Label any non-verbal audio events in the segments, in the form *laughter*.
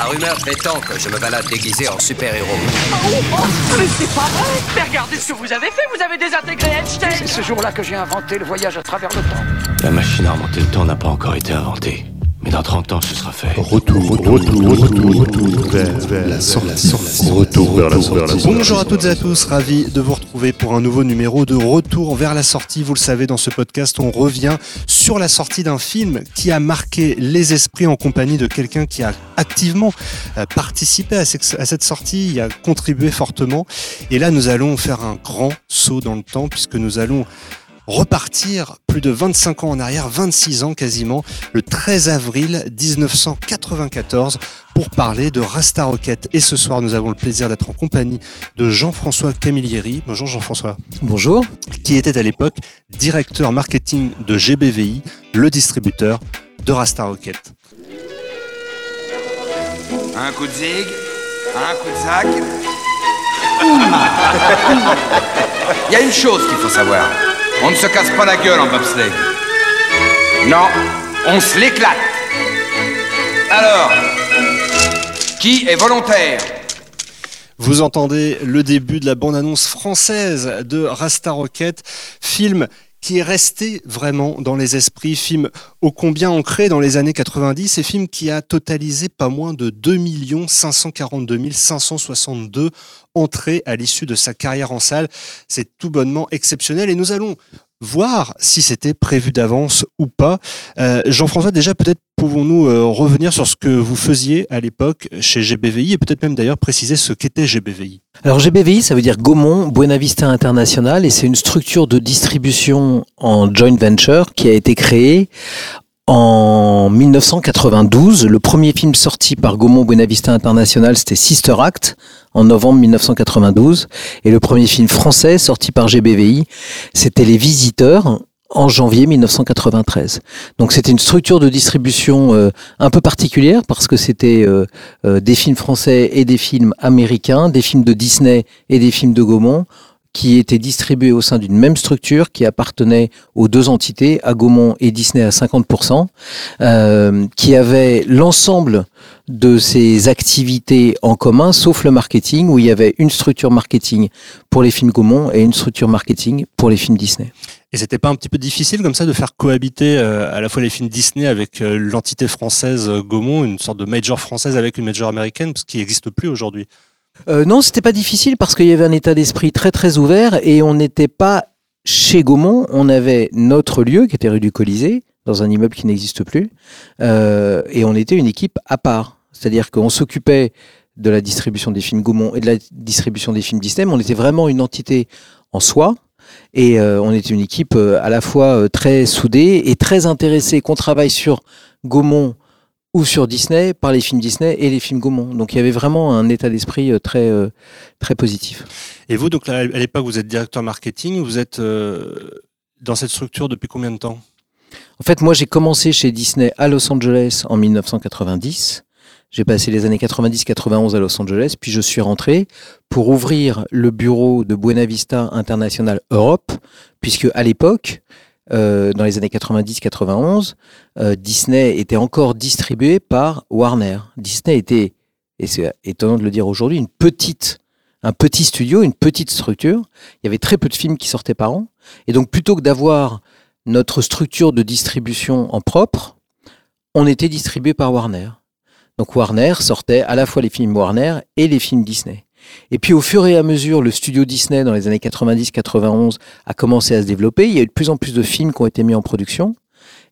La rumeur prétend que je me balade déguisé en super-héros. Oh, oh, mais c'est pas vrai Mais regardez ce que vous avez fait, vous avez désintégré Einstein C'est ce jour-là que j'ai inventé le voyage à travers le temps. La machine à remonter le temps n'a pas encore été inventée. Dans 30 ans, ce sera fait. Retour, retour, retour, retour, vers, la sortie. Retour vers la sortie. Bonjour à toutes et à tous, ravi de vous retrouver pour un nouveau numéro de Retour vers la sortie. Vous le savez, dans ce podcast, on revient sur la sortie d'un film qui a marqué les esprits en compagnie de quelqu'un qui a activement euh, participé à cette sortie, y a contribué fortement. Et là, nous allons faire un grand saut dans le temps puisque nous allons repartir plus de 25 ans en arrière, 26 ans quasiment, le 13 avril 1994 pour parler de Rasta Rocket. Et ce soir, nous avons le plaisir d'être en compagnie de Jean-François Camillieri. Bonjour Jean-François. Bonjour. Qui était à l'époque directeur marketing de GBVI, le distributeur de Rasta Rocket. Un coup de zig, un coup de zac. *laughs* Il y a une chose qu'il faut savoir. On ne se casse pas la gueule en bobsleigh. Non, on se l'éclate. Alors, qui est volontaire? Vous entendez le début de la bande-annonce française de Rasta Rocket, film qui est resté vraiment dans les esprits, film ô combien ancré dans les années 90, et film qui a totalisé pas moins de 2 542 562 entrée à l'issue de sa carrière en salle. C'est tout bonnement exceptionnel et nous allons voir si c'était prévu d'avance ou pas. Euh, Jean-François, déjà peut-être pouvons-nous euh, revenir sur ce que vous faisiez à l'époque chez GBVI et peut-être même d'ailleurs préciser ce qu'était GBVI. Alors GBVI, ça veut dire Gaumont Buena Vista International et c'est une structure de distribution en joint venture qui a été créée en 1992, le premier film sorti par Gaumont Buenavista International, c'était Sister Act, en novembre 1992. Et le premier film français sorti par GBVI, c'était Les Visiteurs, en janvier 1993. Donc c'était une structure de distribution euh, un peu particulière parce que c'était euh, euh, des films français et des films américains, des films de Disney et des films de Gaumont qui étaient distribués au sein d'une même structure qui appartenait aux deux entités, à Gaumont et Disney à 50%, euh, qui avait l'ensemble de ces activités en commun, sauf le marketing, où il y avait une structure marketing pour les films Gaumont et une structure marketing pour les films Disney. Et c'était pas un petit peu difficile comme ça de faire cohabiter euh, à la fois les films Disney avec euh, l'entité française Gaumont, une sorte de major française avec une major américaine, ce qui n'existe plus aujourd'hui? Euh, non, c'était pas difficile parce qu'il y avait un état d'esprit très très ouvert et on n'était pas chez Gaumont, on avait notre lieu qui était rue du Colisée, dans un immeuble qui n'existe plus, euh, et on était une équipe à part. C'est-à-dire qu'on s'occupait de la distribution des films Gaumont et de la distribution des films Disney, on était vraiment une entité en soi. Et euh, on était une équipe à la fois très soudée et très intéressée qu'on travaille sur Gaumont ou sur Disney par les films Disney et les films Gaumont. Donc il y avait vraiment un état d'esprit euh, très euh, très positif. Et vous donc à l'époque vous êtes directeur marketing, vous êtes euh, dans cette structure depuis combien de temps? En fait, moi j'ai commencé chez Disney à Los Angeles en 1990. J'ai passé les années 90-91 à Los Angeles, puis je suis rentré pour ouvrir le bureau de Buena Vista International Europe, puisque à l'époque, euh, dans les années 90-91, euh, Disney était encore distribué par Warner. Disney était, et c'est étonnant de le dire aujourd'hui, une petite, un petit studio, une petite structure. Il y avait très peu de films qui sortaient par an. Et donc, plutôt que d'avoir notre structure de distribution en propre, on était distribué par Warner. Donc Warner sortait à la fois les films Warner et les films Disney. Et puis au fur et à mesure, le studio Disney dans les années 90-91 a commencé à se développer. Il y a eu de plus en plus de films qui ont été mis en production.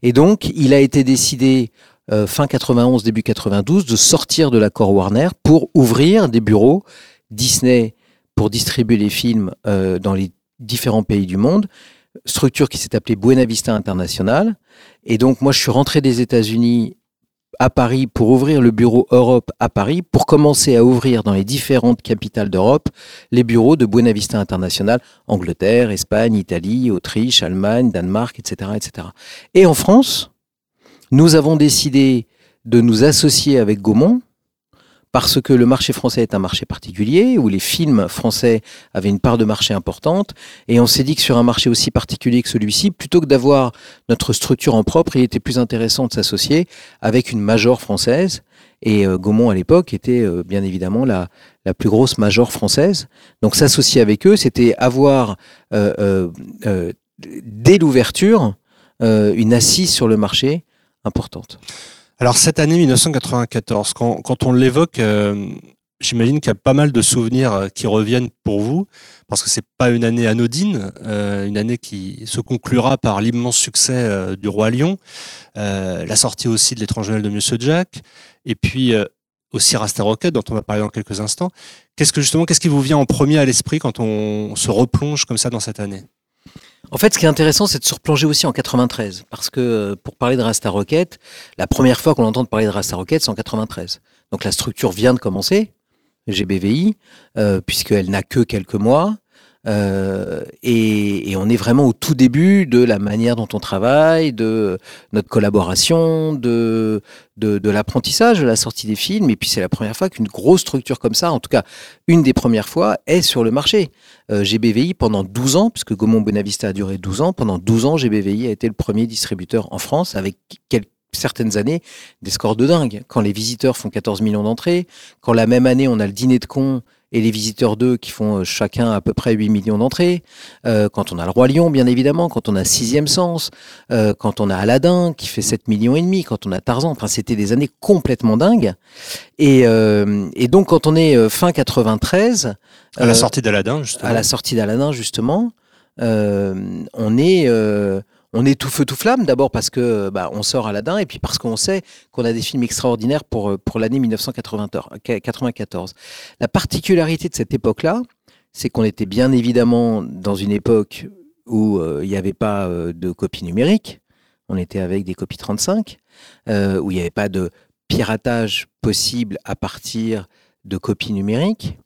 Et donc, il a été décidé euh, fin 91, début 92 de sortir de l'accord Warner pour ouvrir des bureaux Disney pour distribuer les films euh, dans les différents pays du monde. Structure qui s'est appelée Buena Vista International. Et donc, moi, je suis rentré des États-Unis à Paris pour ouvrir le bureau Europe à Paris, pour commencer à ouvrir dans les différentes capitales d'Europe les bureaux de Buena Vista International, Angleterre, Espagne, Italie, Autriche, Allemagne, Danemark, etc., etc. Et en France, nous avons décidé de nous associer avec Gaumont parce que le marché français est un marché particulier, où les films français avaient une part de marché importante, et on s'est dit que sur un marché aussi particulier que celui-ci, plutôt que d'avoir notre structure en propre, il était plus intéressant de s'associer avec une major française, et euh, Gaumont à l'époque était euh, bien évidemment la, la plus grosse major française. Donc s'associer avec eux, c'était avoir euh, dès l'ouverture une assise sur le marché importante. Alors cette année 1994, quand, quand on l'évoque, euh, j'imagine qu'il y a pas mal de souvenirs euh, qui reviennent pour vous, parce que c'est pas une année anodine, euh, une année qui se conclura par l'immense succès du Roi Lion, la sortie aussi de l'étrange de Monsieur Jack, et puis aussi Rasta Rocket, dont on va parler dans quelques instants. Qu'est-ce que justement, qu'est-ce qui vous vient en premier à l'esprit quand on se replonge comme ça dans cette année? En fait, ce qui est intéressant, c'est de se replonger aussi en 93, parce que euh, pour parler de Rasta Rocket, la première fois qu'on entend parler de Rasta Rocket, c'est en 93. Donc la structure vient de commencer, GBVI, euh, puisqu'elle n'a que quelques mois. Euh, et, on est vraiment au tout début de la manière dont on travaille, de notre collaboration, de, de, de l'apprentissage, de la sortie des films. Et puis c'est la première fois qu'une grosse structure comme ça, en tout cas une des premières fois, est sur le marché. Euh, GBVI pendant 12 ans, puisque Gaumont Bonavista a duré 12 ans, pendant 12 ans GBVI a été le premier distributeur en France avec quelques certaines années des scores de dingue. Quand les visiteurs font 14 millions d'entrées, quand la même année on a le dîner de cons et les visiteurs 2 qui font euh, chacun à peu près 8 millions d'entrées, euh, quand on a le Roi Lion bien évidemment, quand on a Sixième Sens, euh, quand on a Aladdin qui fait 7 millions et demi, quand on a Tarzan, enfin c'était des années complètement dingues. Et, euh, et donc quand on est fin 93, À la sortie d'Aladin, justement. à la sortie d'Aladin justement, on est on est tout feu tout flamme d'abord parce que bah, on sort Aladdin et puis parce qu'on sait qu'on a des films extraordinaires pour euh, pour l'année 1994. La particularité de cette époque-là, c'est qu'on était bien évidemment dans une époque où euh, il n'y avait pas euh, de copie numérique. On était avec des copies 35, euh, où il n'y avait pas de piratage possible à partir de copies numériques.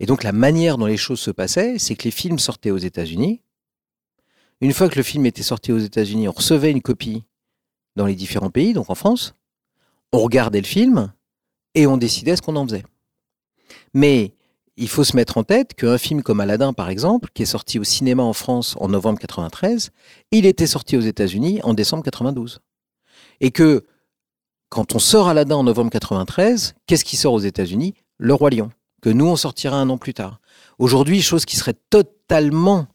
Et donc la manière dont les choses se passaient, c'est que les films sortaient aux États-Unis. Une fois que le film était sorti aux États-Unis, on recevait une copie dans les différents pays, donc en France. On regardait le film et on décidait ce qu'on en faisait. Mais il faut se mettre en tête qu'un film comme Aladdin, par exemple, qui est sorti au cinéma en France en novembre 93, il était sorti aux États-Unis en décembre 92. Et que quand on sort Aladdin en novembre 93, qu'est-ce qui sort aux États-Unis? Le Roi Lion, que nous on sortira un an plus tard. Aujourd'hui, chose qui serait totalement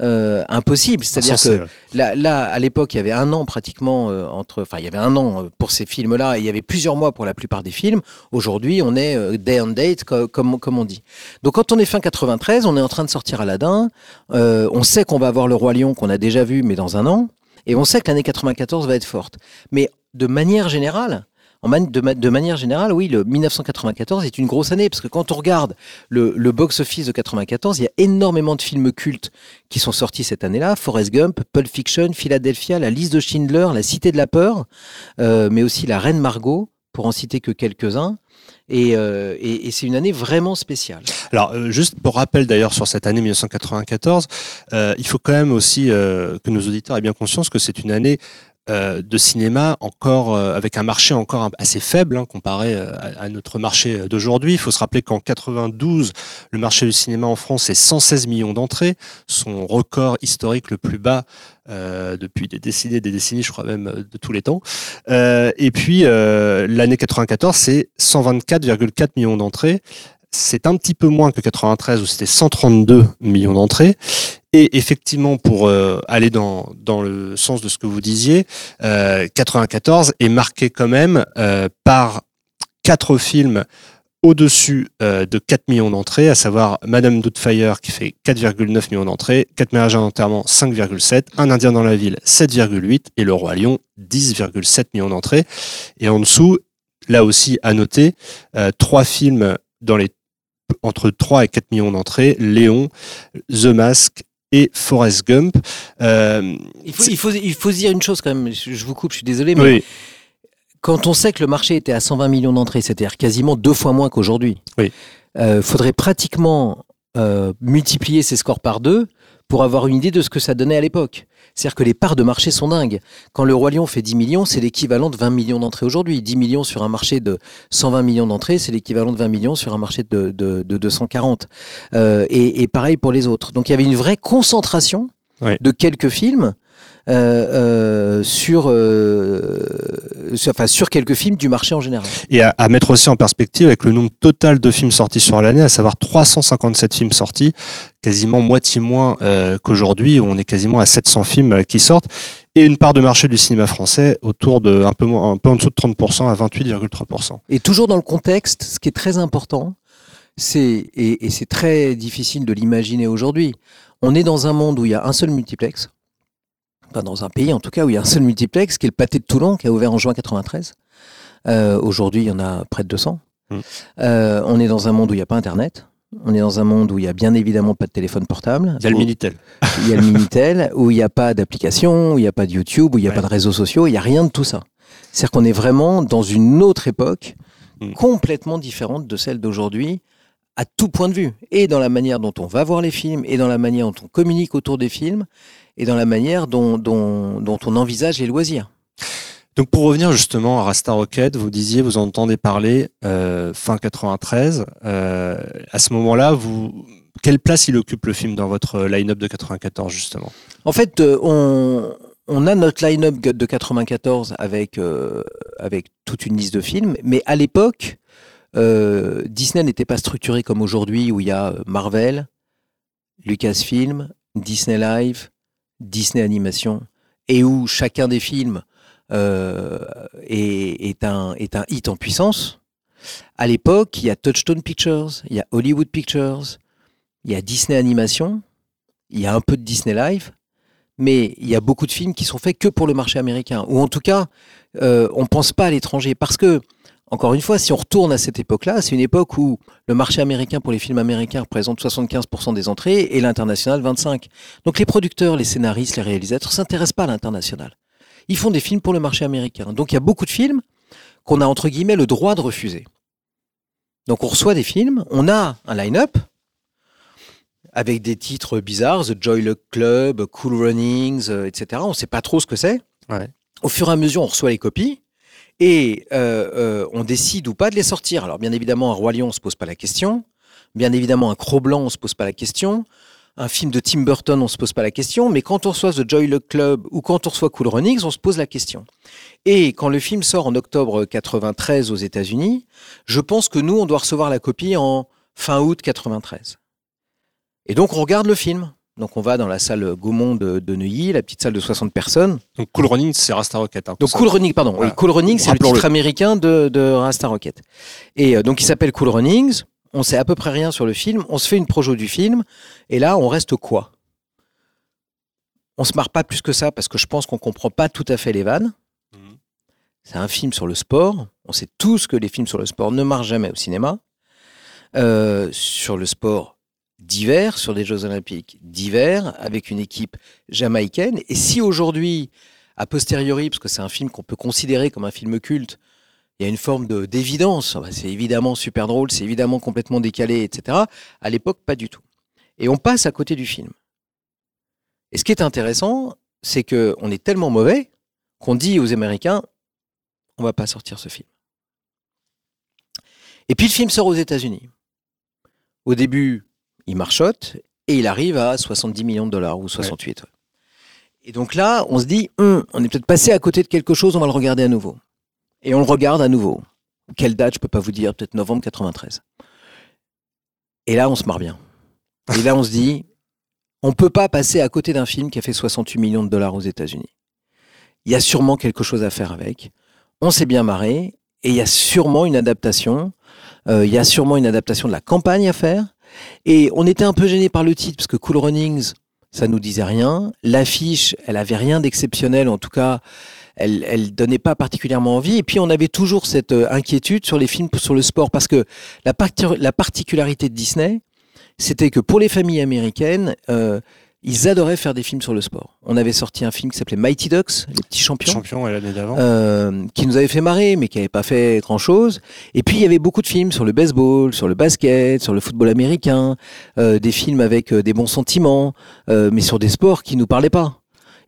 euh, impossible. C'est-à-dire que là, là, à l'époque, il y avait un an pratiquement euh, entre. Enfin, il y avait un an euh, pour ces films-là et il y avait plusieurs mois pour la plupart des films. Aujourd'hui, on est euh, day and date, co- comme, comme on dit. Donc, quand on est fin 93, on est en train de sortir Aladdin. Euh, on sait qu'on va avoir le Roi Lion qu'on a déjà vu, mais dans un an. Et on sait que l'année 94 va être forte. Mais de manière générale, de, ma- de manière générale, oui, le 1994 est une grosse année parce que quand on regarde le, box-office de 94, il y a énormément de films cultes qui sont sortis cette année-là. Forrest Gump, Pulp Fiction, Philadelphia, La Liste de Schindler, La Cité de la Peur, euh, mais aussi La Reine Margot, pour en citer que quelques-uns. Et, euh, c'est une année vraiment spéciale. Alors, euh, juste pour rappel d'ailleurs sur cette année 1994, euh, il faut quand même aussi que nos auditeurs aient bien conscience que c'est une année de cinéma encore euh, avec un marché encore assez faible hein, comparé euh, à, notre marché d'aujourd'hui. Il faut se rappeler qu'en 92, le marché du cinéma en France c'est 116 millions d'entrées, son record historique le plus bas euh, depuis des décennies, des décennies, je crois même euh, de tous les temps. Euh, et puis euh, l'année 94, c'est 124,4 millions d'entrées. C'est un petit peu moins que 93 où c'était 132 millions d'entrées. Et effectivement, pour euh, aller dans, dans le sens de ce que vous disiez, euh, 94 est marqué quand même euh, par quatre films au-dessus euh, de 4 millions d'entrées, à savoir Madame Doubtfire qui fait 4,9 millions d'entrées, 4 mariages à l'enterrement 5,7, Un Indien dans la ville 7,8 et Le Roi Lion 10,7 millions d'entrées. Et en dessous, là aussi à noter, euh, trois films dans entre 3 et 4 millions d'entrées, Léon, The Mask et Forrest Gump. Euh, Il faut, il, faut, il faut se dire une chose quand même, je vous coupe, je suis désolé, mais oui, quand on sait que le marché était à 120 millions d'entrées, c'est-à-dire quasiment deux fois moins qu'aujourd'hui, Oui. euh, faudrait pratiquement euh, multiplier ces scores par deux pour avoir une idée de ce que ça donnait à l'époque. C'est-à-dire que les parts de marché sont dingues. Quand le Roi Lion fait 10 millions, c'est l'équivalent de 20 millions d'entrées aujourd'hui. 10 millions sur un marché de 120 millions d'entrées, c'est l'équivalent de 20 millions sur un marché de, de, de 240. Euh, et, et pareil pour les autres. Donc il y avait une vraie concentration de quelques films euh, euh, sur, euh, sur- enfin, sur quelques films du marché en général. Et à, à mettre aussi en perspective avec le nombre total de films sortis sur l'année, à savoir 357 films sortis, quasiment moitié moins qu'aujourd'hui, où on est quasiment à 700 films qui sortent, et une part de marché du cinéma français autour de un peu, moins, un peu en dessous de 30% à 28,3%. Et toujours dans le contexte, ce qui est très important, c'est et, et c'est très difficile de l'imaginer aujourd'hui. On est dans un monde où il y a un seul multiplex, enfin dans un pays en tout cas où il y a un seul multiplex, qui est le Pâté de Toulon, qui a ouvert en juin 93. Euh, aujourd'hui, il y en a près de 200. Mm. Euh, on est dans un monde où il n'y a pas Internet. On est dans un monde où il y a bien évidemment pas de téléphone portable. Il y a le Minitel. il y a le Minitel, *laughs* où il n'y a pas d'application, où il n'y a pas de YouTube, où il n'y a Ouais. pas de réseaux sociaux, il n'y a rien de tout ça. C'est-à-dire qu'on est vraiment dans une autre époque Mm. complètement différente de celle d'aujourd'hui à tout point de vue. Et dans la manière dont on va voir les films, et dans la manière dont on communique autour des films, et dans la manière dont, dont, dont on envisage les loisirs. Donc pour revenir justement à Rasta Rocket, vous disiez, vous entendez parler euh, fin 93. euh, à ce moment-là, vous quelle place il occupe le film dans votre line-up de 94 justement? En fait, euh, on, on a notre line-up de 94 avec, euh, avec toute une liste de films, mais à l'époque, Disney n'était pas structuré comme aujourd'hui où il y a Marvel, Lucasfilm, Disney Live, Disney Animation, et où chacun des films euh, est, un hit en puissance. À l'époque, il y a Touchstone Pictures, il y a Hollywood Pictures, il y a Disney Animation, il y a un peu de Disney Live, mais il y a beaucoup de films qui sont faits que pour le marché américain. Ou en tout cas, euh, on ne pense pas à l'étranger. Parce que, encore une fois, si on retourne à cette époque-là, c'est une époque où le marché américain pour les films américains représente 75% des entrées et l'international 25%. Donc les producteurs, les scénaristes, les réalisateurs ne s'intéressent pas à l'international. Ils font des films pour le marché américain. Donc il y a beaucoup de films qu'on a entre guillemets le droit de refuser. Donc on reçoit des films, on a un line-up avec des titres bizarres, The Joy Luck Club, Cool Runnings, euh, etc. On ne sait pas trop ce que c'est. Ouais. Au fur et à mesure, on reçoit les copies et euh, euh, on décide ou pas de les sortir. Alors bien évidemment, un Roi Lion, on se pose pas la question. Bien évidemment, un Cro-Blanc, on se pose pas la question. Un film de Tim Burton, on se pose pas la question. Mais quand on reçoit The Joy Luck Club ou quand on reçoit Cool Runnings, on se pose la question. Et quand le film sort en octobre 93 aux États-Unis, je pense que nous, on doit recevoir la copie en fin août 93. Et donc, on regarde le film. Donc, on va dans la salle Gaumont de, de Neuilly, la petite salle de 60 personnes. Donc Cool Running, c'est Rasta Rocket. hein, Donc, Cool. Running, pardon. Voilà. Oui, Cool Running, c'est le titre américain de, de Rasta Rocket. Et euh, donc, il s'appelle Cool Runnings. On sait à peu près rien sur le film. On se fait une projo du film. Et là, on reste quoi? On se marre pas plus que ça parce que je pense qu'on comprend pas tout à fait les vannes. Mhm. C'est un film sur le sport. On sait tous que les films sur le sport ne marchent jamais au cinéma. Euh, sur le sport d'hiver, sur des Jeux Olympiques d'hiver, avec une équipe jamaïcaine. Et si aujourd'hui, a posteriori, parce que c'est un film qu'on peut considérer comme un film culte, il y a une forme de d'évidence. Ah bah, C'est évidemment super drôle, c'est évidemment complètement décalé, etc. À l'époque, pas du tout. Et on passe à côté du film. Et ce qui est intéressant, c'est que on est tellement mauvais qu'on dit aux Américains, on va pas sortir ce film. Et puis le film sort aux États-Unis. Au début, il marchote et il arrive à 70 millions de dollars ou 68. ouais. Et donc là, on se dit, Hum, on est peut-être passé à côté de quelque chose, on va le regarder à nouveau. Et on le regarde à nouveau. Quelle date, je peux pas vous dire, peut-être novembre 93. Et là, on se marre bien. Et là, on se dit, on peut pas passer à côté d'un film qui a fait 68 millions de dollars aux États-Unis. Il y a sûrement quelque chose à faire avec. On s'est bien marré et il y a sûrement une adaptation. euh, il y a sûrement une adaptation de la campagne à faire. Et on était un peu gêné par le titre parce que Cool Runnings, ça nous disait rien. L'affiche, elle avait rien d'exceptionnel, en tout cas, elle, elle donnait pas particulièrement envie. Et puis on avait toujours cette euh, inquiétude sur les films sur le sport parce que la, parti- la particularité de Disney, c'était que pour les familles américaines, euh, ils adoraient faire des films sur le sport. On avait sorti un film qui s'appelait Mighty Ducks, les petits champions. Champion ouais, l'année d'avant. Euh, qui nous avait fait marrer, mais qui n'avait pas fait grand-chose. Et puis il y avait beaucoup de films sur le baseball, sur le basket, sur le football américain, euh, des films avec euh, des bons sentiments, mais sur des sports qui nous parlaient pas.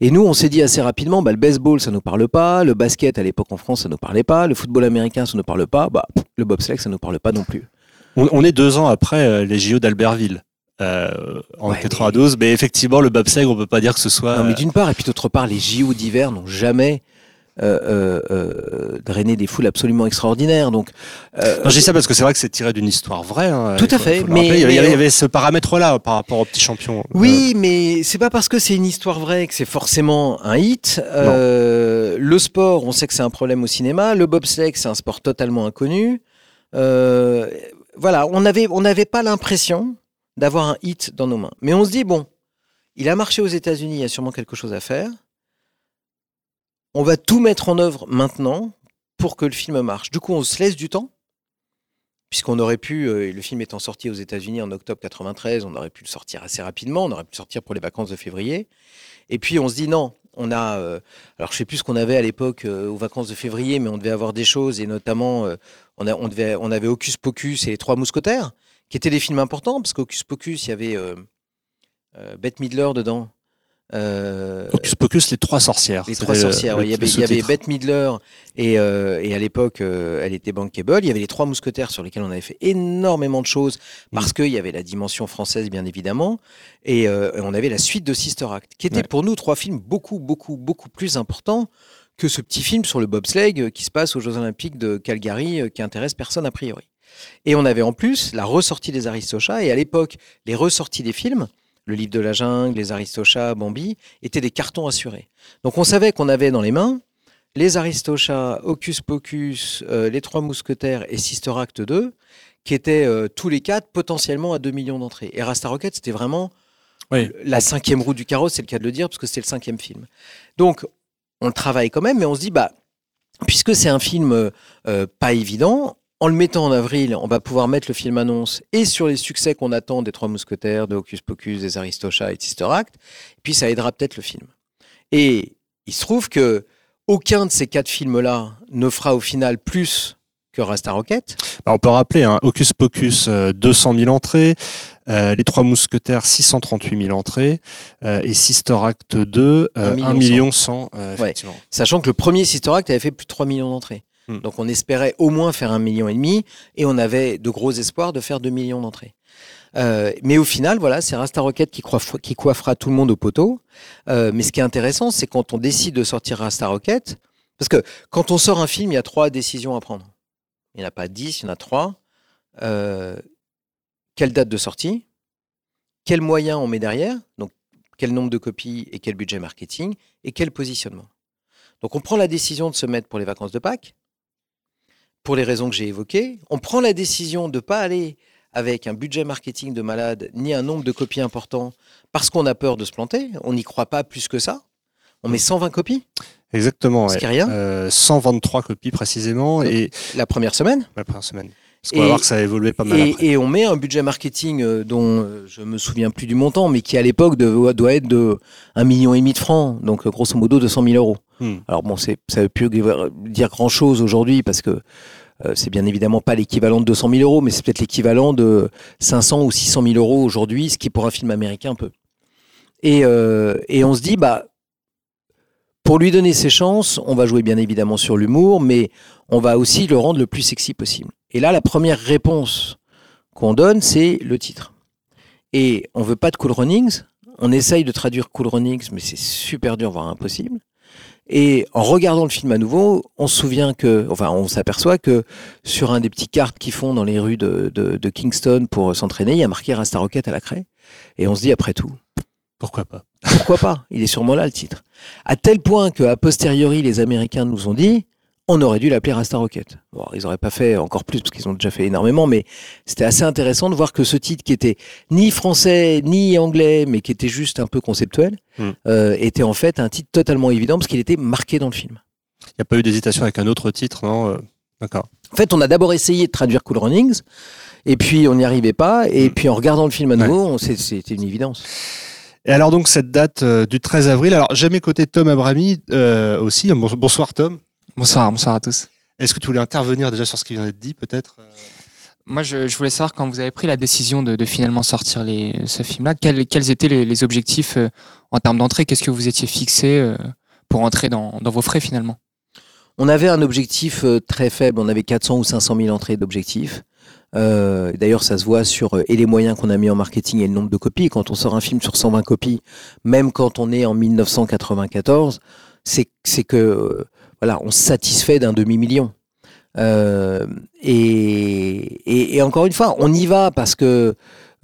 Et nous, on s'est dit assez rapidement, bah, le baseball, ça nous parle pas, le basket à l'époque en France, ça nous parlait pas, le football américain, ça nous parle pas, bah, le bobsleigh, ça nous parle pas non plus. On, on est deux ans après les JO d'Albertville. Euh, en Ouais, 92, mais... effectivement, le bobsleigh, on peut pas dire que ce soit. Non, mais d'une part, et puis d'autre part, les JO d'hiver n'ont jamais euh, euh, euh, drainé des foules absolument extraordinaires. Donc, Non, dis ça parce que c'est vrai que c'est tiré d'une histoire vraie. hein. Tout à faut- fait, faut mais- il y avait, mais il y on- avait ce paramètre-là par rapport aux petits champions. Oui, mais c'est pas parce que c'est une histoire vraie que c'est forcément un hit. Le sport, on sait que c'est un problème au cinéma. Le bobsleigh, c'est un sport totalement inconnu. Euh, voilà, on n'avait on n'avait pas l'impression d'avoir un hit dans nos mains. Mais on se dit, bon, il a marché aux États-Unis, il y a sûrement quelque chose à faire. On va tout mettre en œuvre maintenant pour que le film marche. Du coup, on se laisse du temps. Puisqu'on aurait pu, euh, le film étant sorti aux États-Unis en octobre 93, on aurait pu le sortir assez rapidement, on aurait pu le sortir pour les vacances de février. Et puis on se dit non, on a, euh, alors je sais plus ce qu'on avait à l'époque euh, aux vacances de février, mais on devait avoir des choses et notamment on, on avait Hocus Pocus et les Trois Mousquetaires, qui étaient des films importants parce qu'Hocus Pocus, il y avait euh, euh, Bette Midler dedans. Euh, Hocus Pocus, les trois sorcières. les trois sorcières. le- ouais. Il y avait, il y avait sous-titre. Bette Midler et, et à l'époque, elle était bankable. Il y avait les trois mousquetaires sur lesquels on avait fait énormément de choses parce qu'il y avait la dimension française, bien évidemment. Et, on avait la suite de Sister Act, qui était Ouais. pour nous trois films beaucoup, beaucoup, beaucoup plus importants que ce petit film sur le bobsleigh qui se passe aux Jeux Olympiques de Calgary, qui intéresse personne a priori. Et on avait en plus la ressortie des Aristochats, et à l'époque, les ressorties des films, le livre de la jungle, les Aristochats, Bambi, étaient des cartons assurés. Donc on savait qu'on avait dans les mains les Aristochats, Hocus Pocus, euh, les Trois Mousquetaires et Sister Act 2, qui étaient euh, tous les quatre potentiellement à 2 millions d'entrées. Et Rasta Rocket, c'était vraiment Oui. la cinquième roue du carrosse, c'est le cas de le dire, parce que c'était le cinquième film. Donc, on le travaille quand même, mais on se dit, bah, puisque c'est un film euh, pas évident, en le mettant en avril, on va pouvoir mettre le film annonce et sur les succès qu'on attend des Trois Mousquetaires, de Hocus Pocus, des Aristochats et de Sister Act, et puis ça aidera peut-être le film. Et il se trouve que aucun de ces quatre films-là ne fera au final plus que Rasta Rocket. Alors, on peut rappeler, hein, Hocus Pocus, euh, 200 000 entrées, euh, Les Trois Mousquetaires, 638 000 entrées, euh, et Sister Act 2, euh, Un 1 million million 100, euh, Ouais. Sachant que le premier Sister Act avait fait plus de 3 millions d'entrées. Hmm. Donc on espérait au moins faire un million et demi et on avait de gros espoirs de faire 2 millions d'entrées. Euh, mais au final, voilà, c'est Rasta Rocket qui, coiffe- qui coiffera tout le monde au poteau. Euh, mais ce qui est intéressant, c'est quand on décide de sortir Rasta Rocket, parce que quand on sort un film, il y a trois décisions à prendre. Il n'y en a pas 10, il y en a trois. Euh, quelle date de sortie? Quels moyens on met derrière? Donc, quel nombre de copies et quel budget marketing? Et quel positionnement? Donc, on prend la décision de se mettre pour les vacances de Pâques, pour les raisons que j'ai évoquées. On prend la décision de ne pas aller avec un budget marketing de malade, ni un nombre de copies important, parce qu'on a peur de se planter. On n'y croit pas plus que ça. On met 120 copies, Exactement, ce ouais. qui est rien, Euh, 123 copies précisément, et la première semaine. la première semaine. Parce qu'on va Et- voir que ça a évolué pas mal Et, après. et on met un budget marketing euh, dont euh, je me souviens plus du montant, mais qui à l'époque doit être de 1,5 million et demi de francs, donc euh, grosso modo 200 000 euros. Hmm. Alors bon, ça ne veut plus dire grand-chose aujourd'hui parce que euh, c'est bien évidemment pas l'équivalent de 200 000 euros, mais c'est peut-être l'équivalent de 500 ou 600 000 euros aujourd'hui, ce qui pour un film américain peu. Et, et on se dit, bah, pour lui donner ses chances, on va jouer bien évidemment sur l'humour, mais on va aussi le rendre le plus sexy possible. Et là, la première réponse qu'on donne, c'est le titre. Et on veut pas de Cool Runnings. On essaye de traduire Cool Runnings, mais c'est super dur, voire impossible. Et en regardant le film à nouveau, on se souvient que, enfin, on s'aperçoit que sur un des petits cartes qu'ils font dans les rues de, de- de Kingston pour s'entraîner, il y a marqué Rasta Rocket à la craie. Et on se dit, après tout, Pourquoi pas? pourquoi pas? Il est sûrement là le titre. À tel point que a posteriori les Américains nous ont dit on aurait dû l'appeler Rasta Rocket. Bon, ils n'auraient pas fait encore plus parce qu'ils ont déjà fait énormément, mais c'était assez intéressant de voir que ce titre qui était ni français ni anglais, mais qui était juste un peu conceptuel, Hmm. euh, était en fait un titre totalement évident parce qu'il était marqué dans le film. Il n'y a pas eu d'hésitation avec un autre titre, non euh, D'accord. En fait, on a d'abord essayé de traduire Cool Runnings, et puis on n'y arrivait pas, et Hmm. puis en regardant le film à nouveau, c'était une évidence. Et alors donc cette date euh, du 13 avril, alors mes côtés Tom Abrami euh, aussi. Bon- bonsoir Tom. Bonsoir, bonsoir à tous. Est-ce que tu voulais intervenir déjà sur ce qui vient d'être dit peut-être Moi, je, je voulais savoir quand vous avez pris la décision de, de finalement sortir les, ce film-là, quels, quels étaient les, les objectifs euh, en termes d'entrée? Qu'est-ce que vous étiez fixé euh, pour entrer dans, dans vos frais finalement? On avait un objectif euh, très faible, on avait 400 ou 500 000 entrées d'objectifs. Euh, D'ailleurs, ça se voit sur euh, et les moyens qu'on a mis en marketing et le nombre de copies. Quand on sort un film sur 120 copies, même quand on est en 1994, c'est c'est que euh, voilà, on se satisfait d'un demi million. Euh, et, et, et encore une fois, on y va parce que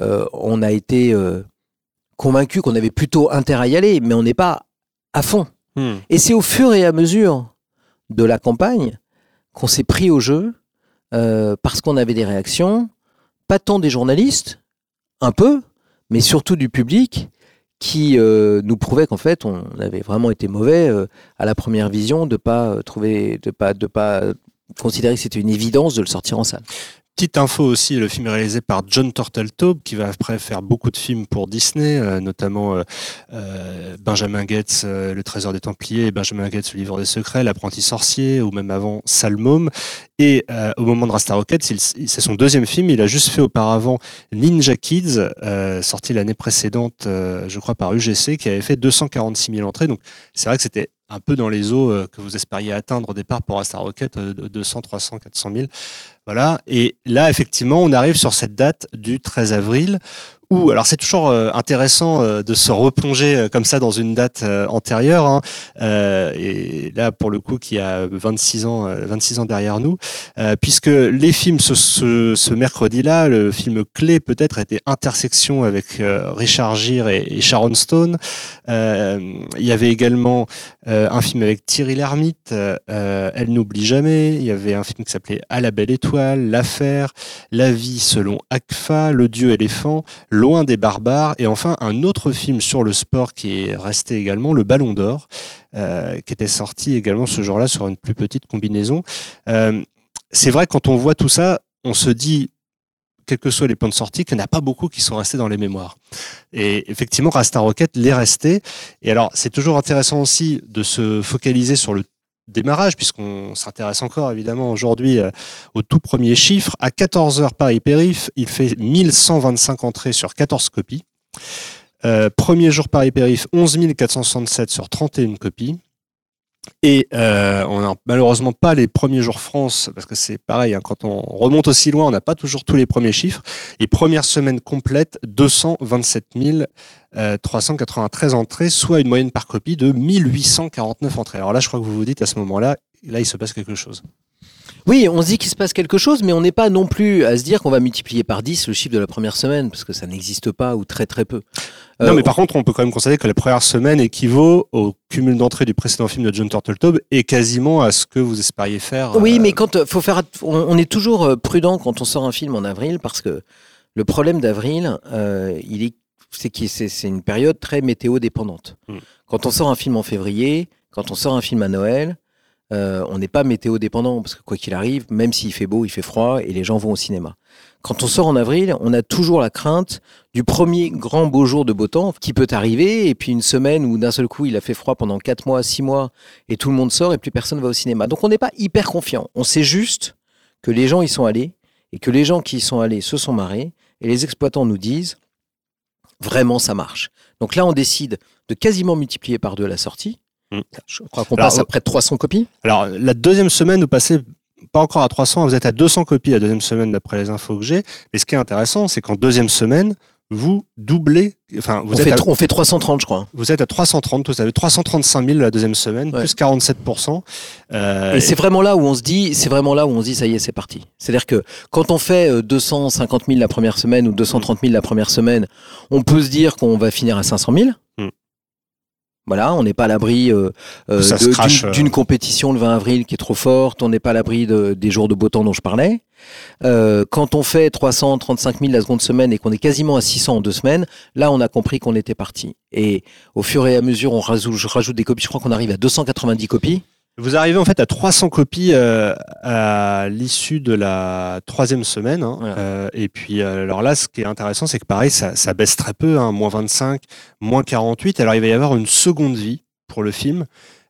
euh, on a été euh, convaincu qu'on avait plutôt intérêt à y aller, mais on n'est pas à fond. Hmm. Et c'est au fur et à mesure de la campagne qu'on s'est pris au jeu euh, parce qu'on avait des réactions, pas tant des journalistes, un peu, mais surtout du public qui euh, nous prouvait qu'en fait on avait vraiment été mauvais euh, à la première vision de pas euh, trouver, de pas, de pas considérer que c'était une évidence de le sortir en salle. Petite info aussi, le film est réalisé par John Turteltaub, qui va après faire beaucoup de films pour Disney, euh, notamment euh, euh, Benjamin Gates, Le Trésor des Templiers, Benjamin Gates, Le Livre des Secrets, L'Apprenti Sorcier, ou même avant Salmôme. Et au moment de Rasta Rocket, c'est son deuxième film. Il a juste fait auparavant Ninja Kids, sorti l'année précédente, je crois, par UGC, qui avait fait 246 000 entrées. Donc c'est vrai que c'était un peu dans les eaux euh, que vous espériez atteindre au départ pour Rasta Rocket, euh, de 200, 300, 400 000. Voilà. Et là, effectivement, on arrive sur cette date du 13 avril où, alors c'est toujours euh, intéressant euh, de se replonger euh, comme ça dans une date antérieure. hein. Et là, pour le coup, qui a 26 ans, euh, 26 ans derrière nous, puisque les films ce, ce, ce mercredi-là, le film clé peut-être était Intersection avec Richard Gere et, et Sharon Stone. Il y avait également un film avec Thierry Lhermitte, Elle n'oublie jamais. Il y avait un film qui s'appelait À la belle étoile, L'affaire, La vie selon Akfa, Le dieu éléphant, Loin des barbares, et enfin un autre film sur le sport qui est resté également, Le Ballon d'Or, euh, qui était sorti également ce jour-là sur une plus petite combinaison. Euh, c'est vrai, quand on voit tout ça, on se dit, quels que soient les points de sortie, qu'il n'y en a pas beaucoup qui sont restés dans les mémoires. Et effectivement, Rasta Rocket l'est resté. Et alors, c'est toujours intéressant aussi de se focaliser sur le démarrage, puisqu'on s'intéresse encore évidemment aujourd'hui euh, au tout premier chiffre. À 14h Paris-Périph, il fait 1125 entrées sur 14 copies. Euh, premier jour Paris-Périph, 11 467 sur 31 copies. Et euh, on n'a malheureusement pas les premiers jours France, parce que c'est pareil, hein, quand on remonte aussi loin, on n'a pas toujours tous les premiers chiffres. Et première semaine complète, 227 euh, 393 entrées, soit une moyenne par copie de 1849 entrées. Alors là, je crois que vous vous dites à ce moment-là, là, il se passe quelque chose. Oui, on se dit qu'il se passe quelque chose, mais on n'est pas non plus à se dire qu'on va multiplier par 10 le chiffre de la première semaine, parce que ça n'existe pas ou très très peu. non, Euh, mais par contre, on peut quand même constater que la première semaine équivaut au cumul d'entrées du précédent film de John Turteltaub et quasiment à ce que vous espériez faire. Oui, euh, mais quand euh, faut faire, on, est toujours prudent quand on sort un film en avril parce que le problème d'avril, euh, il est, c'est que c'est c'est une période très météo dépendante. Mm. Quand on sort un film en février, quand on sort un film à Noël, euh, on n'est pas météo dépendant parce que quoi qu'il arrive, même s'il fait beau, il fait froid et les gens vont au cinéma. Quand on sort en avril, on a toujours la crainte du premier grand beau jour de beau temps qui peut arriver et puis une semaine où d'un seul coup il a fait froid pendant 4 mois, 6 mois et tout le monde sort et plus personne va au cinéma. Donc on n'est pas hyper confiant. On sait juste que les gens y sont allés et que les gens qui y sont allés se sont marrés et les exploitants nous disent vraiment ça marche. Donc là on décide de quasiment multiplier par deux la sortie. Mm. Je crois qu'on passe à près de 300 copies. Alors, la deuxième semaine, vous passez pas encore à 300, vous êtes à 200 copies la deuxième semaine d'après les infos que j'ai. Mais ce qui est intéressant, c'est qu'en deuxième semaine, vous doublez, enfin, vous On êtes, fait, à, on fait 330 je crois. vous êtes à 330, vous avez 335 000 la deuxième semaine, Ouais. plus 47%. Euh, Et c'est vraiment là où on se dit, c'est vraiment là où on se dit, ça y est, c'est parti. C'est-à-dire que quand on fait euh, 250 000 la première semaine ou 230 000 la première semaine, on peut se dire qu'on va finir à 500 000. Voilà, on n'est pas à l'abri euh, euh, euh. d'une compétition le 20 avril qui est trop forte, on n'est pas à l'abri de- des jours de beau temps dont je parlais. Euh, quand on fait 335 000 la seconde semaine et qu'on est quasiment à 600 en deux semaines, là on a compris qu'on était parti. Et au fur et à mesure, on rajoute, je rajoute des copies, je crois qu'on arrive à 290 copies. Vous arrivez en fait à 300 copies euh, à l'issue de la troisième semaine. hein. Voilà. Euh, et puis, euh, alors là, ce qui est intéressant, c'est que pareil, ça, ça baisse très peu, hein, moins 25, moins 48. Alors, il va y avoir une seconde vie pour le film,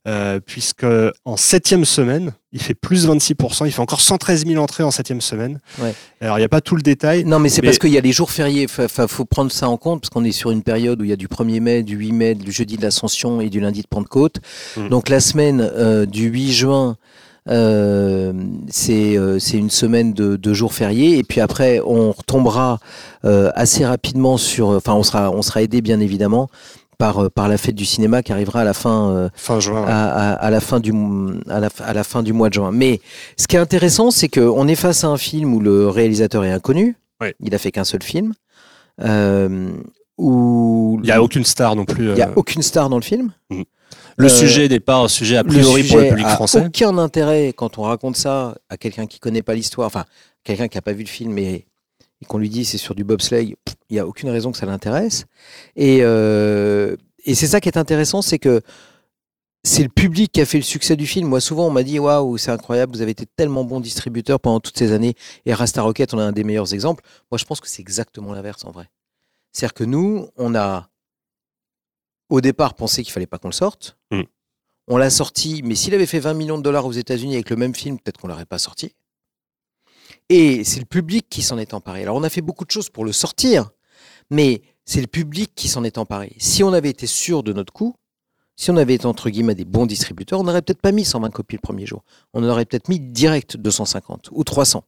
euh, puisque en septième semaine, il fait plus 26%. Il fait encore 113 000 entrées en septième semaine. Ouais. Alors, il n'y a pas tout le détail. Non, mais c'est Mais- parce qu'il y a les jours fériés. Il faut prendre ça en compte parce qu'on est sur une période où il y a du 1er mai, du 8 mai, du jeudi de l'Ascension et du lundi de Pentecôte. Mm. Donc la semaine euh, du 8 juin, euh, c'est euh, c'est une semaine de, de jours fériés. Et puis après, on retombera euh, assez rapidement sur. Enfin, on sera, on sera aidé bien évidemment par, euh, par la fête du cinéma qui arrivera à la fin. Fin juin. ouais. à, à- à la fin du, m- à, la, à la fin du mois de juin. Mais ce qui est intéressant, c'est qu'on est face à un film où le réalisateur est inconnu. Ouais. Il a fait qu'un seul film. Euh, où Il n'y a aucune star non plus. il y a euh, aucune star dans le film. Le euh, sujet n'est pas un sujet a Le priori pour le public a français. aucun intérêt quand on raconte ça à quelqu'un qui connaît pas l'histoire, enfin quelqu'un qui a pas vu le film et, et qu'on lui dit c'est sur du bobsleigh, il y a aucune raison que ça l'intéresse. Et, euh, et c'est ça qui est intéressant, c'est que c'est le public qui a fait le succès du film. Moi, souvent, on m'a dit Waouh, c'est incroyable, vous avez été tellement bon distributeur pendant toutes ces années. Et Rasta Rocket, on a un des meilleurs exemples. Moi, je pense que c'est exactement l'inverse en vrai. C'est-à-dire que nous, on a au départ pensé qu'il fallait pas qu'on le sorte. Mm. On l'a sorti, mais s'il avait fait 20 millions de dollars aux États-Unis avec le même film, peut-être qu'on l'aurait pas sorti. Et c'est le public qui s'en est emparé. Alors, on a fait beaucoup de choses pour le sortir, mais c'est le public qui s'en est emparé. Si on avait été sûr de notre coup, si on avait été entre guillemets des bons distributeurs, on n'aurait peut-être pas mis 120 copies le premier jour. On aurait peut-être mis direct 250 ou 300.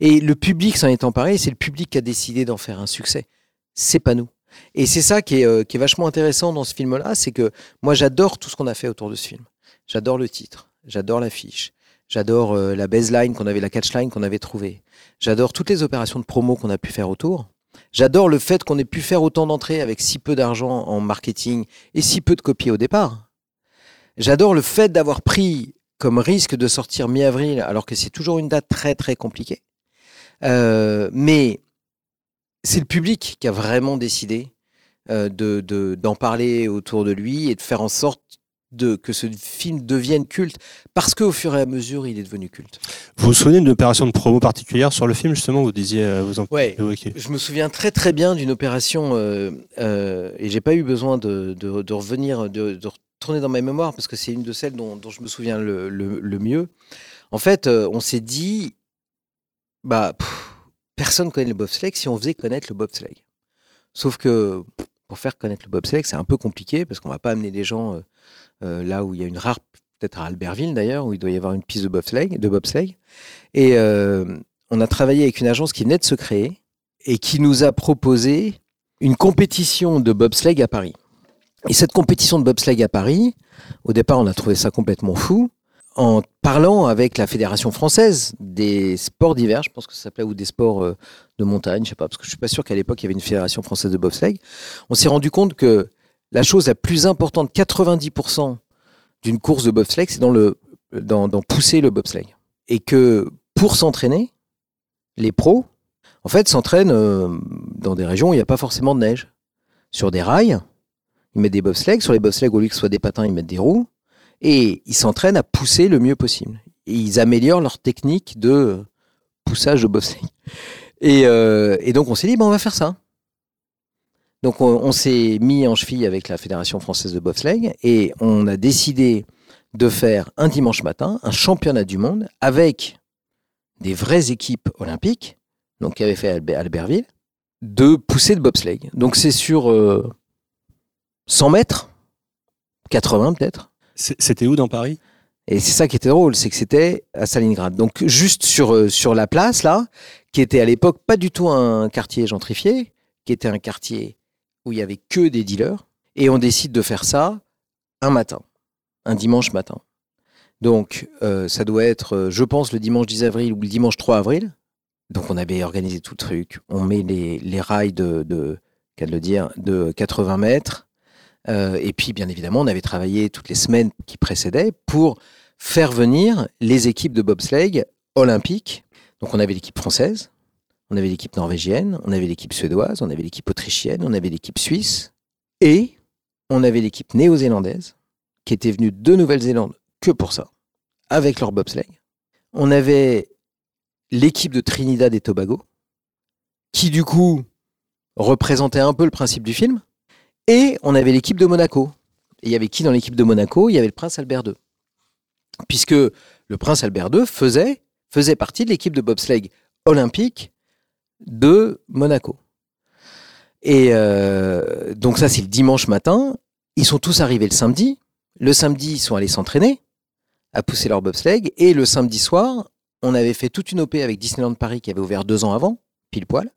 Et le public s'en est emparé, c'est le public qui a décidé d'en faire un succès. C'est pas nous. Et c'est ça qui est, euh, qui est vachement intéressant dans ce film-là, c'est que moi j'adore tout ce qu'on a fait autour de ce film. J'adore le titre, j'adore l'affiche, j'adore euh, la baseline qu'on avait, la catchline qu'on avait trouvée. J'adore toutes les opérations de promo qu'on a pu faire autour. J'adore le fait qu'on ait pu faire autant d'entrées avec si peu d'argent en marketing et si peu de copies au départ. J'adore le fait d'avoir pris comme risque de sortir mi-avril, alors que c'est toujours une date très très compliquée. Euh, mais c'est le public qui a vraiment décidé euh, de, de- d'en parler autour de lui et de faire en sorte de, que ce film devienne culte, parce qu'au fur et à mesure, il est devenu culte. Vous vous souvenez d'une opération de promo particulière sur le film, justement Vous disiez, euh, vous en Ouais. évoquiez. Je me souviens très très bien d'une opération euh, euh, et j'ai pas eu besoin de, de- de revenir, de, retourner dans ma mémoire parce que c'est une de celles dont, dont je me souviens le, le- le mieux. En fait, euh, on s'est dit, bah, pff, personne connaît le bobsleigh si on faisait connaître le bobsleigh. Sauf que pour faire connaître le bobsleigh, c'est un peu compliqué parce qu'on va pas amener des gens euh, là où il y a une rare, peut-être à Albertville d'ailleurs, où il doit y avoir une piste de bobsleigh. De bobsleigh. Et euh, on a travaillé avec une agence qui venait de se créer et qui nous a proposé une compétition de bobsleigh à Paris. Et cette compétition de bobsleigh à Paris, au départ, on a trouvé ça complètement fou. En parlant avec la Fédération française des sports d'hiver, je pense que ça s'appelait, ou des sports euh, de montagne, je sais pas, parce que je suis pas sûr qu'à l'époque, il y avait une Fédération française de bobsleigh, on s'est rendu compte que la chose la plus importante, 90% d'une course de bobsleigh, c'est dans, pousser le bobsleigh. Et que pour s'entraîner, les pros, en fait, s'entraînent euh, dans des régions où il n'y a pas forcément de neige. Sur des rails, ils mettent des bobsleighs. Sur les bobsleighs, au lieu que ce soit des patins, ils mettent des roues. Et ils s'entraînent à pousser le mieux possible. Ils améliorent leur technique de poussage de bobsleigh. Et, euh, donc, on s'est dit, on va faire ça. Donc, on, on s'est mis en cheville avec la Fédération française de bobsleigh et on a décidé de faire un dimanche matin un championnat du monde avec des vraies équipes olympiques, donc qui avaient fait Albe- Albertville, de pousser de bobsleigh. Donc c'est sur euh, 100 mètres, 80 peut-être. C'était où dans Paris? Et c'est ça qui était drôle, c'est que c'était à Stalingrad. Donc juste sur, euh, sur la place là, qui était à l'époque pas du tout un quartier gentrifié, qui était un quartier où il y avait que des dealers. Et on décide de faire ça un matin, un dimanche matin. Donc euh, ça doit être, euh, je pense, le dimanche 10 avril ou le dimanche 3 avril. Donc on avait organisé tout le truc. On met les, rails de, de, de le dire, de 80 mètres. Euh, et puis, bien évidemment, on avait travaillé toutes les semaines qui précédaient pour faire venir les équipes de bobsleigh olympiques. Donc, on avait l'équipe française, on avait l'équipe norvégienne, on avait l'équipe suédoise, on avait l'équipe autrichienne, on avait l'équipe suisse et on avait l'équipe néo-zélandaise qui était venue de Nouvelle-Zélande que pour ça. avec leur bobsleigh. On avait l'équipe de Trinidad et Tobago, qui du coup représentait un peu le principe du film. Et on avait l'équipe de Monaco. Et il y avait qui dans l'équipe de Monaco? Il y avait le prince Albert II. Puisque le prince Albert II faisait, faisait partie de l'équipe de bobsleigh olympique de Monaco. Et euh, donc ça, c'est le dimanche matin. Ils sont tous arrivés le samedi. Le samedi, ils sont allés s'entraîner à pousser leur bobsleigh. Et le samedi soir, on avait fait toute une OP avec Disneyland Paris qui avait ouvert deux ans avant, pile poil,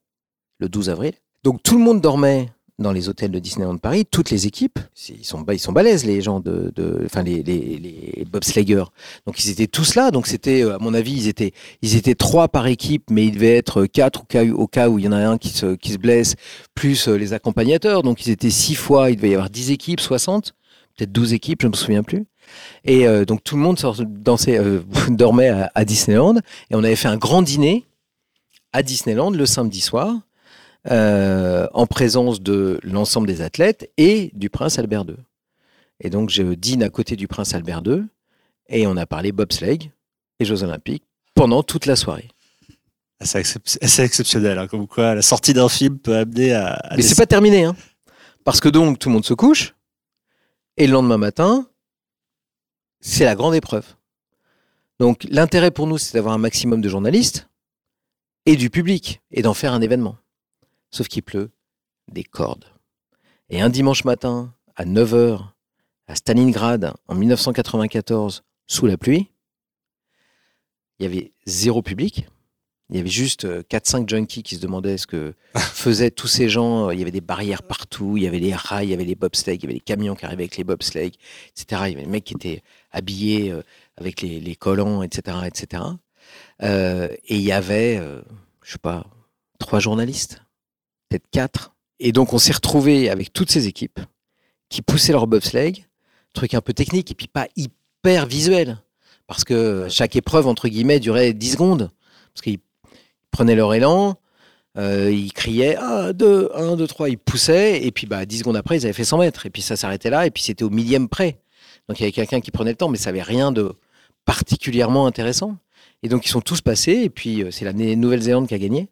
le 12 avril. Donc tout le monde dormait dans les hôtels de Disneyland Paris, toutes les équipes, ils sont, ils sont balèzes les gens de, de enfin les, les, les. Donc ils étaient tous là. Donc c'était, euh, à mon avis, ils étaient, ils étaient trois par équipe, mais ils devaient être quatre au cas, au cas où il y en a un qui se, qui se blesse, plus euh, les accompagnateurs. Donc ils étaient six fois, il devait y avoir dix équipes, 60, peut-être 12 équipes, je me souviens plus. Et euh, donc tout le monde sort- dansait, euh, *laughs* dormait à Disneyland. Et on avait fait un grand dîner à Disneyland le samedi soir, euh, en présence de l'ensemble des athlètes et du prince Albert II. Et donc je dîne à côté du prince Albert II et on a parlé bobsleigh et Jeux Olympiques pendant toute la soirée. C'est assez exceptionnel, hein, comme quoi la sortie d'un film peut amener à. à Mais des- c'est pas terminé, hein. Parce que donc tout le monde se couche et le lendemain matin, c'est la grande épreuve. Donc l'intérêt pour nous, c'est d'avoir un maximum de journalistes et du public et d'en faire un événement. Sauf qu'il pleut des cordes. Et un dimanche matin, à 9h, à Stalingrad, en 1994, sous la pluie, il y avait zéro public. Il y avait juste 4-5 junkies qui se demandaient ce que *laughs* faisaient tous ces gens. Il y avait des barrières partout, il y avait les rails, il y avait les bobsleighs, il y avait les camions qui arrivaient avec les bobsleighs, etc. Il y avait les mecs qui étaient habillés euh, avec les, les collants, etc. etc. Euh, et il y avait, euh, je sais pas, trois journalistes, peut-être quatre. Et donc on s'est retrouvés avec toutes ces équipes qui poussaient leur bobsleigh, truc un peu technique et puis pas hyper visuel. Parce que chaque épreuve, entre guillemets, durait 10 secondes. Parce qu'ils prenaient leur élan, euh, ils criaient 1, 2, 1, 2, 3, ils poussaient, et puis bah, 10 secondes après, ils avaient fait 100 mètres, et puis ça s'arrêtait là, et puis c'était au millième près. Donc il y avait quelqu'un qui prenait le temps, mais ça n'avait rien de particulièrement intéressant. Et donc ils sont tous passés, et puis euh, c'est la Nouvelle-Zélande qui a gagné.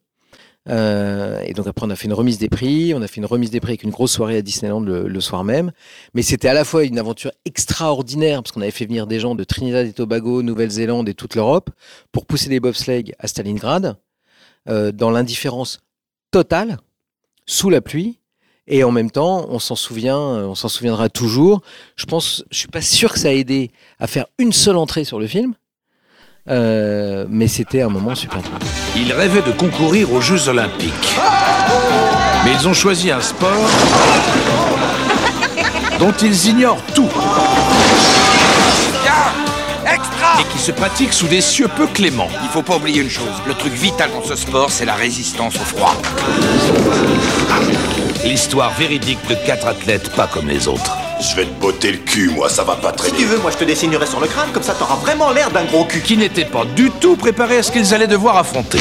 Euh, et donc après, on a fait une remise des prix. On a fait une remise des prix avec une grosse soirée à Disneyland le, soir même. Mais c'était à la fois une aventure extraordinaire parce qu'on avait fait venir des gens de Trinidad et Tobago, Nouvelle-Zélande et toute l'Europe pour pousser des bobsleighs à Stalingrad euh, dans l'indifférence totale, sous la pluie. Et en même temps, on s'en souvient, euh, on s'en souviendra toujours. Je pense, je suis pas sûr que ça a aidé à faire une seule entrée sur le film, Euh, mais c'était un moment super. drôle. Ils rêvaient de concourir aux Jeux Olympiques. Mais ils ont choisi un sport dont ils ignorent tout Extra et qui se pratique sous des cieux peu cléments. Il faut pas oublier une chose, le truc vital dans ce sport, c'est la résistance au froid. L'histoire véridique de quatre athlètes pas comme les autres. Je vais te botter le cul, moi, ça va pas très Si tu veux, moi je te dessinerai sur le crâne, comme ça t'auras vraiment l'air d'un gros cul. Qui n'étaient pas du tout préparés à ce qu'ils allaient devoir affronter.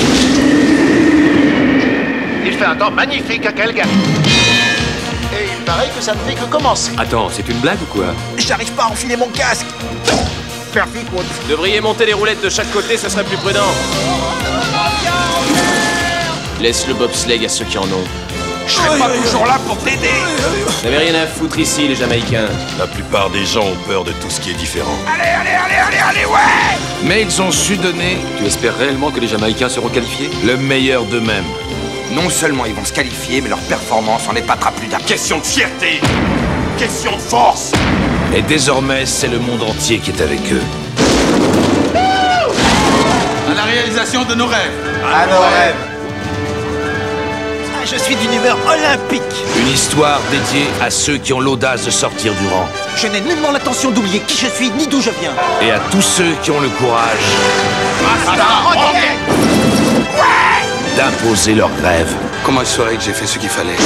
Il fait un temps magnifique à Calgary. Et il paraît que ça ne fait que commencer. Attends, c'est une blague ou quoi? J'arrive pas à enfiler mon casque. Perfect, what Devriez monter les roulettes de chaque côté, ça serait plus prudent. Laisse le bobsleigh à ceux qui en ont. Je serai pas toujours là pour t'aider Vous n'avez rien à foutre ici, les Jamaïcains. La plupart des gens ont peur de tout ce qui est différent. Allez, allez, allez, allez, allez, ouais Mais ils ont su donner Tu espères réellement que les Jamaïcains seront qualifiés? Le meilleur d'eux-mêmes. Non seulement ils vont se qualifier, mais leur performance en épatera plus d'un. Question de fierté Question de force Et désormais, c'est le monde entier qui est avec eux. À la réalisation de nos rêves À nos rêves. Je suis d'une humeur olympique. Une histoire dédiée à ceux qui ont l'audace de sortir du rang. Je n'ai nullement l'intention d'oublier qui je suis ni d'où je viens. Et à tous ceux qui ont le courage d'imposer leurs rêves. Comment je saurais que j'ai fait ce qu'il fallait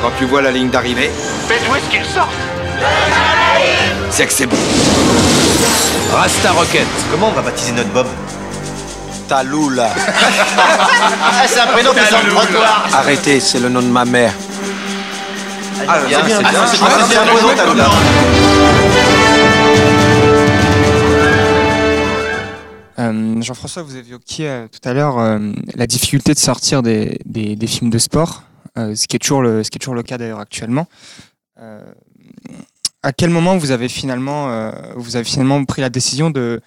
Quand tu vois la ligne d'arrivée, Faites où est-ce qu'ils sortent c'est que c'est bon. Rasta Rocket. Comment on va baptiser notre Bob? Taloula. *laughs* ah, c'est un prénom qui sort de trottoir. Arrêtez, c'est le nom de ma mère. Ah, c'est bien, c'est bien, c'est bien, c'est un beau nom, Taloula. Euh, Jean-François, vous évoquiez euh, tout à l'heure euh, la difficulté de sortir des, des, des films de sport, euh, ce, qui est toujours le, ce qui est toujours le cas d'ailleurs actuellement. Euh, à quel moment vous avez finalement, euh, vous avez finalement pris la décision de,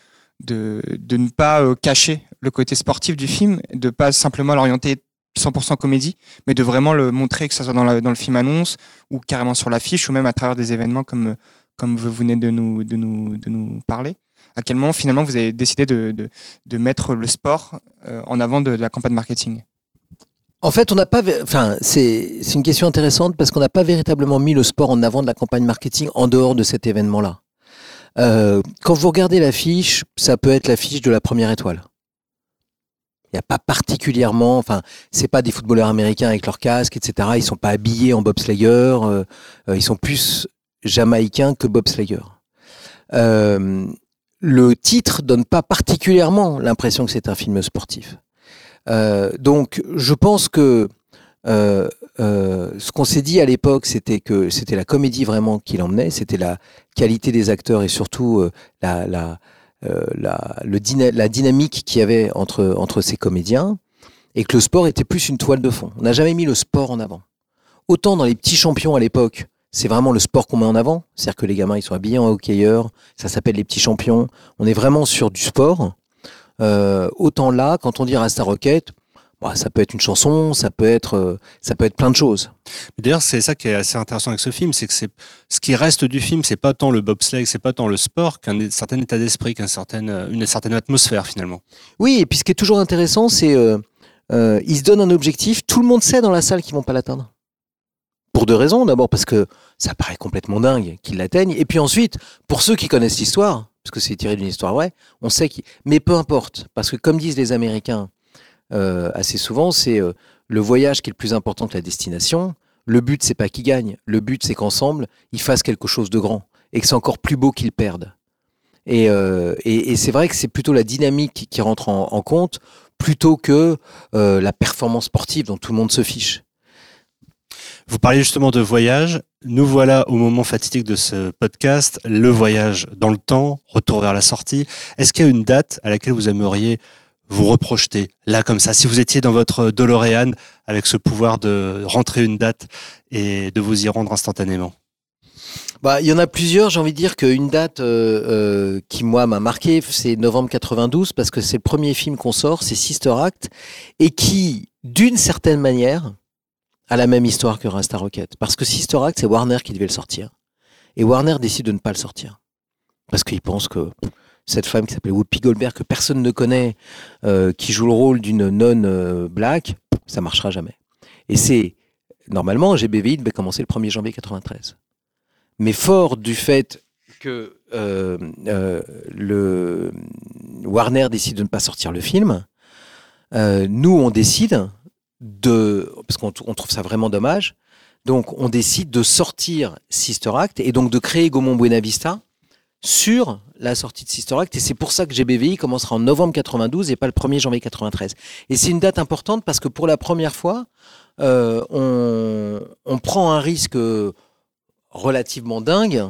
de, de ne pas euh, cacher le côté sportif du film, de pas simplement l'orienter 100% comédie, mais de vraiment le montrer, que ce soit dans, le film annonce ou carrément sur l'affiche ou même à travers des événements comme, vous venez de nous, parler À quel moment finalement vous avez décidé de, mettre le sport euh, en avant de, la campagne marketing? En fait, on n'a pas. Enfin, c'est c'est une question intéressante parce qu'on n'a pas véritablement mis le sport en avant de la campagne marketing en dehors de cet événement-là. Euh, quand vous regardez l'affiche, ça peut être l'affiche de la première étoile. N'y a pas particulièrement. Enfin, c'est pas des footballeurs américains avec leur casque, etc. Ils sont pas habillés en bobslayer. euh, euh, ils sont plus jamaïcains que bobslayer. Euh, le titre donne pas particulièrement l'impression que c'est un film sportif. Donc, je pense que ce qu'on s'est dit à l'époque, c'était que c'était la comédie vraiment qui l'emmenait, c'était la qualité des acteurs et surtout la, la, le la dynamique qu'il y avait entre, entre ces comédiens, et que le sport était plus une toile de fond. On n'a jamais mis le sport en avant. Autant dans les petits champions à l'époque, c'est vraiment le sport qu'on met en avant, c'est-à-dire que les gamins ils sont habillés en hockeyeur, ça s'appelle les petits champions. On est vraiment sur du sport. Euh, autant là, quand on dit Rasta Rocket, bah, ça peut être une chanson, ça peut être, euh, ça peut être plein de choses. D'ailleurs, c'est ça qui est assez intéressant avec ce film, c'est que c'est ce qui reste du film, c'est pas tant le bobsleigh, c'est pas tant le sport qu'un certain état d'esprit, qu'une certaine, euh, une certaine atmosphère finalement. Oui, et puis ce qui est toujours intéressant, c'est euh, euh, ils se donnent un objectif, tout le monde sait dans la salle qu'ils vont pas l'atteindre. Pour deux raisons. D'abord parce que ça paraît complètement dingue qu'ils l'atteignent, et puis ensuite pour ceux qui connaissent l'histoire, parce que c'est tiré d'une histoire vraie, on sait qu'ils. Mais peu importe, parce que comme disent les Américains euh, assez souvent, c'est euh, le voyage qui est le plus important que la destination. Le but c'est pas qu'ils gagnent, le but c'est qu'ensemble ils fassent quelque chose de grand et que c'est encore plus beau qu'ils perdent. Et, euh, et, c'est vrai que c'est plutôt la dynamique qui rentre en, en compte plutôt que la performance sportive dont tout le monde se fiche. Vous parliez justement de voyage. Nous voilà au moment fatidique de ce podcast, le voyage dans le temps, retour vers la sortie. Est-ce qu'il y a une date à laquelle vous aimeriez vous reprojeter, là comme ça, si vous étiez dans votre DeLorean avec ce pouvoir de rentrer une date et de vous y rendre instantanément Bah, il y en a plusieurs. J'ai envie de dire qu'une date euh, euh, qui moi m'a marqué, c'est novembre 92 parce que c'est le premier film qu'on sort, c'est Sister Act, et qui, d'une certaine manière, a la même histoire que Rasta Rocket. Parce que Sister Act, c'est Warner qui devait le sortir, et Warner décide de ne pas le sortir parce qu'il pense que cette femme qui s'appelait Whoopi Goldberg que personne ne connaît, euh, qui joue le rôle d'une nonne euh, black, ça marchera jamais. Et c'est normalement GBVI devait commencer le 1er janvier 93 mais fort du fait que euh, euh, le Warner décide de ne pas sortir le film, nous on décide de parce qu'on on trouve ça vraiment dommage, donc on décide de sortir Sister Act et donc de créer Gaumont Buena Vista sur la sortie de Sister Act et c'est pour ça que GBVI commencera en novembre 92 et pas le 1er janvier 93. Et c'est une date importante parce que pour la première fois, euh, on, prend un risque relativement dingue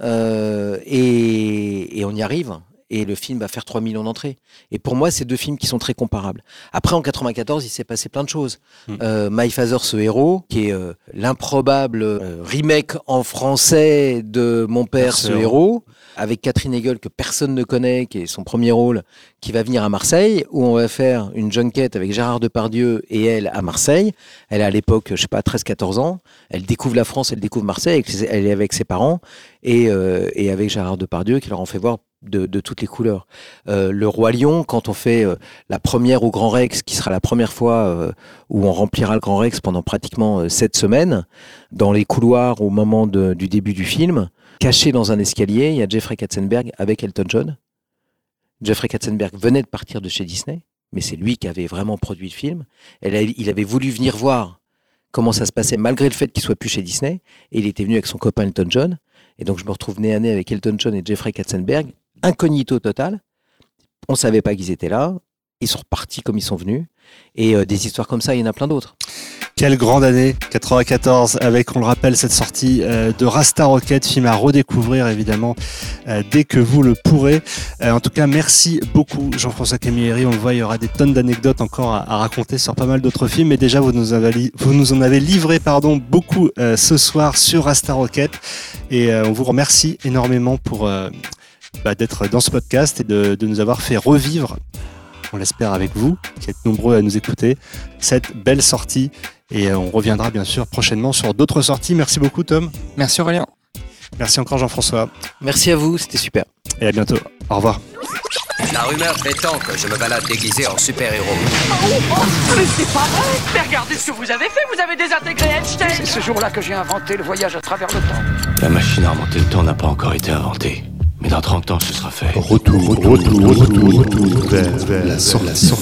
euh, et on y arrive. Et le film va faire 3 millions d'entrées. Et pour moi, c'est deux films qui sont très comparables. Après, en 94, il s'est passé plein de choses. Euh, My Father, ce héros, qui est euh, l'improbable euh, remake en français de Mon père, ce héros, avec Catherine Hegel, que personne ne connaît, qui est son premier rôle, qui va venir à Marseille, où on va faire une junket avec Gérard Depardieu et elle à Marseille. Elle est à l'époque, je sais pas, 13-14 ans. Elle découvre la France, elle découvre Marseille, elle est avec ses parents et, et avec Gérard Depardieu qui leur en fait voir de, toutes les couleurs. Euh, le Roi Lion, quand on fait euh, la première au Grand Rex, qui sera la première fois euh, où on remplira le Grand Rex pendant pratiquement sept semaines, dans les couloirs au moment du début du film, caché dans un escalier, il y a Jeffrey Katzenberg avec Elton John. Jeffrey Katzenberg venait de partir de chez Disney, mais c'est lui qui avait vraiment produit le film. Il avait voulu venir voir comment ça se passait malgré le fait qu'il soit plus chez Disney, et il était venu avec son copain Elton John. Et donc je me retrouve nez à nez avec Elton John et Jeffrey Katzenberg, incognito total. On savait pas qu'ils étaient là. Ils sont repartis comme ils sont venus. Et euh, des histoires comme ça, il y en a plein d'autres. Quelle grande année 94 avec, on le rappelle, cette sortie euh, de Rasta Rocket, film à redécouvrir évidemment euh, dès que vous le pourrez. Euh, en tout cas, merci beaucoup Jean-François Camilleri. On le voit, il y aura des tonnes d'anecdotes encore à, raconter sur pas mal d'autres films. Mais déjà, vous nous, vous nous en avez livré pardon, beaucoup ce soir sur Rasta Rocket. Et on vous remercie énormément pour bah, d'être dans ce podcast et de, de nous avoir fait revivre on l'espère avec vous, qui êtes nombreux à nous écouter, cette belle sortie. Et euh, on reviendra bien sûr prochainement sur d'autres sorties. Merci beaucoup Tom. Merci Aurélien. Merci encore Jean-François. Merci à vous, c'était super. Et à bientôt. Au revoir. La rumeur prétend que je me balade déguisé en super-héros. Mais c'est pas vrai Mais regardez ce que vous avez fait, vous avez désintégré Einstein C'est ce jour-là que j'ai inventé le voyage à travers le temps. La machine à remonter le temps n'a pas encore été inventée. Mais dans 30 ans, ce sera fait. Retour, retour, retour, retour, retour vers, vers sortie.